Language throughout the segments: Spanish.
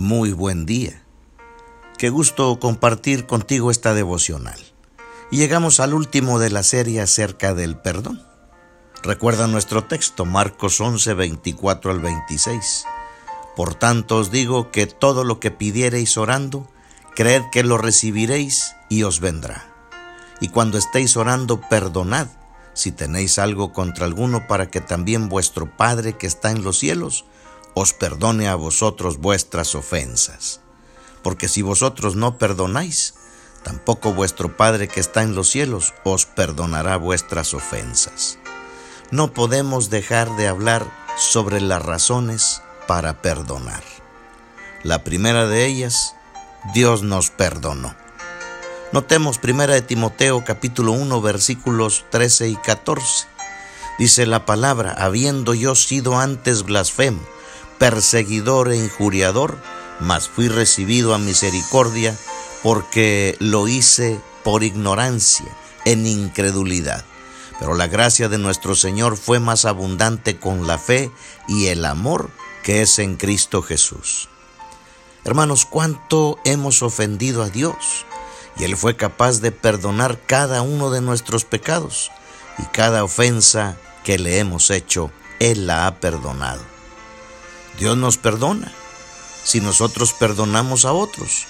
Muy buen día. Qué gusto compartir contigo esta devocional. Y llegamos al último de la serie acerca del perdón. Recuerda nuestro texto, Marcos 11, 24 al 26. Por tanto os digo que todo lo que pidiereis orando, creed que lo recibiréis y os vendrá. Y cuando estéis orando, perdonad si tenéis algo contra alguno para que también vuestro Padre que está en los cielos os perdone a vosotros vuestras ofensas. Porque si vosotros no perdonáis, tampoco vuestro Padre que está en los cielos os perdonará vuestras ofensas. No podemos dejar de hablar sobre las razones para perdonar. La primera de ellas, Dios nos perdonó. Notemos primera de Timoteo capítulo 1 versículos 13 y 14. Dice la palabra, habiendo yo sido antes blasfemo, perseguidor e injuriador, mas fui recibido a misericordia porque lo hice por ignorancia, en incredulidad. Pero la gracia de nuestro Señor fue más abundante con la fe y el amor que es en Cristo Jesús. Hermanos, ¿cuánto hemos ofendido a Dios? Y Él fue capaz de perdonar cada uno de nuestros pecados y cada ofensa que le hemos hecho, Él la ha perdonado. Dios nos perdona si nosotros perdonamos a otros.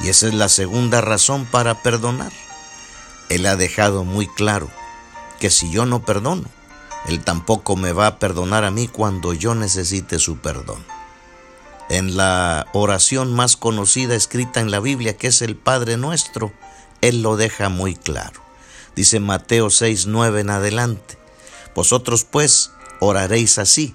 Y esa es la segunda razón para perdonar. Él ha dejado muy claro que si yo no perdono, Él tampoco me va a perdonar a mí cuando yo necesite su perdón. En la oración más conocida escrita en la Biblia, que es el Padre nuestro, Él lo deja muy claro. Dice Mateo 6, 9 en adelante. Vosotros pues oraréis así.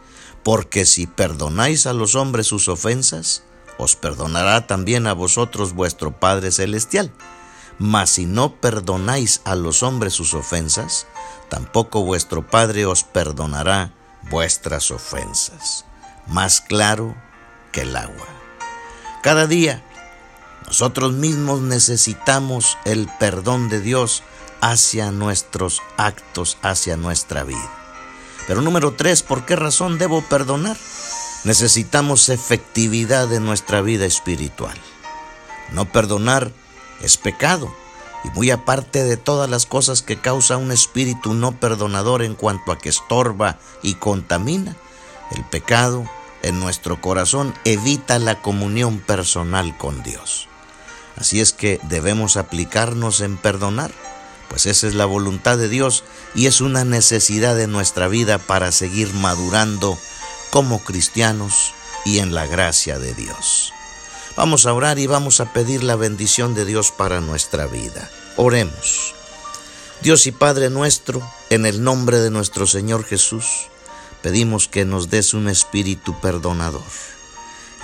Porque si perdonáis a los hombres sus ofensas, os perdonará también a vosotros vuestro Padre Celestial. Mas si no perdonáis a los hombres sus ofensas, tampoco vuestro Padre os perdonará vuestras ofensas. Más claro que el agua. Cada día, nosotros mismos necesitamos el perdón de Dios hacia nuestros actos, hacia nuestra vida. Pero número tres, ¿por qué razón debo perdonar? Necesitamos efectividad en nuestra vida espiritual. No perdonar es pecado y muy aparte de todas las cosas que causa un espíritu no perdonador en cuanto a que estorba y contamina, el pecado en nuestro corazón evita la comunión personal con Dios. Así es que debemos aplicarnos en perdonar pues esa es la voluntad de Dios y es una necesidad de nuestra vida para seguir madurando como cristianos y en la gracia de Dios. Vamos a orar y vamos a pedir la bendición de Dios para nuestra vida. Oremos. Dios y Padre nuestro, en el nombre de nuestro Señor Jesús, pedimos que nos des un espíritu perdonador.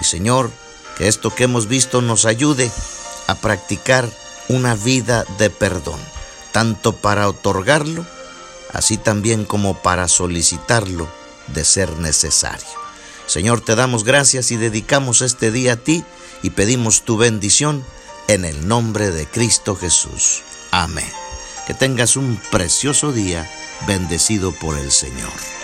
Y Señor, que esto que hemos visto nos ayude a practicar una vida de perdón tanto para otorgarlo, así también como para solicitarlo de ser necesario. Señor, te damos gracias y dedicamos este día a ti y pedimos tu bendición en el nombre de Cristo Jesús. Amén. Que tengas un precioso día bendecido por el Señor.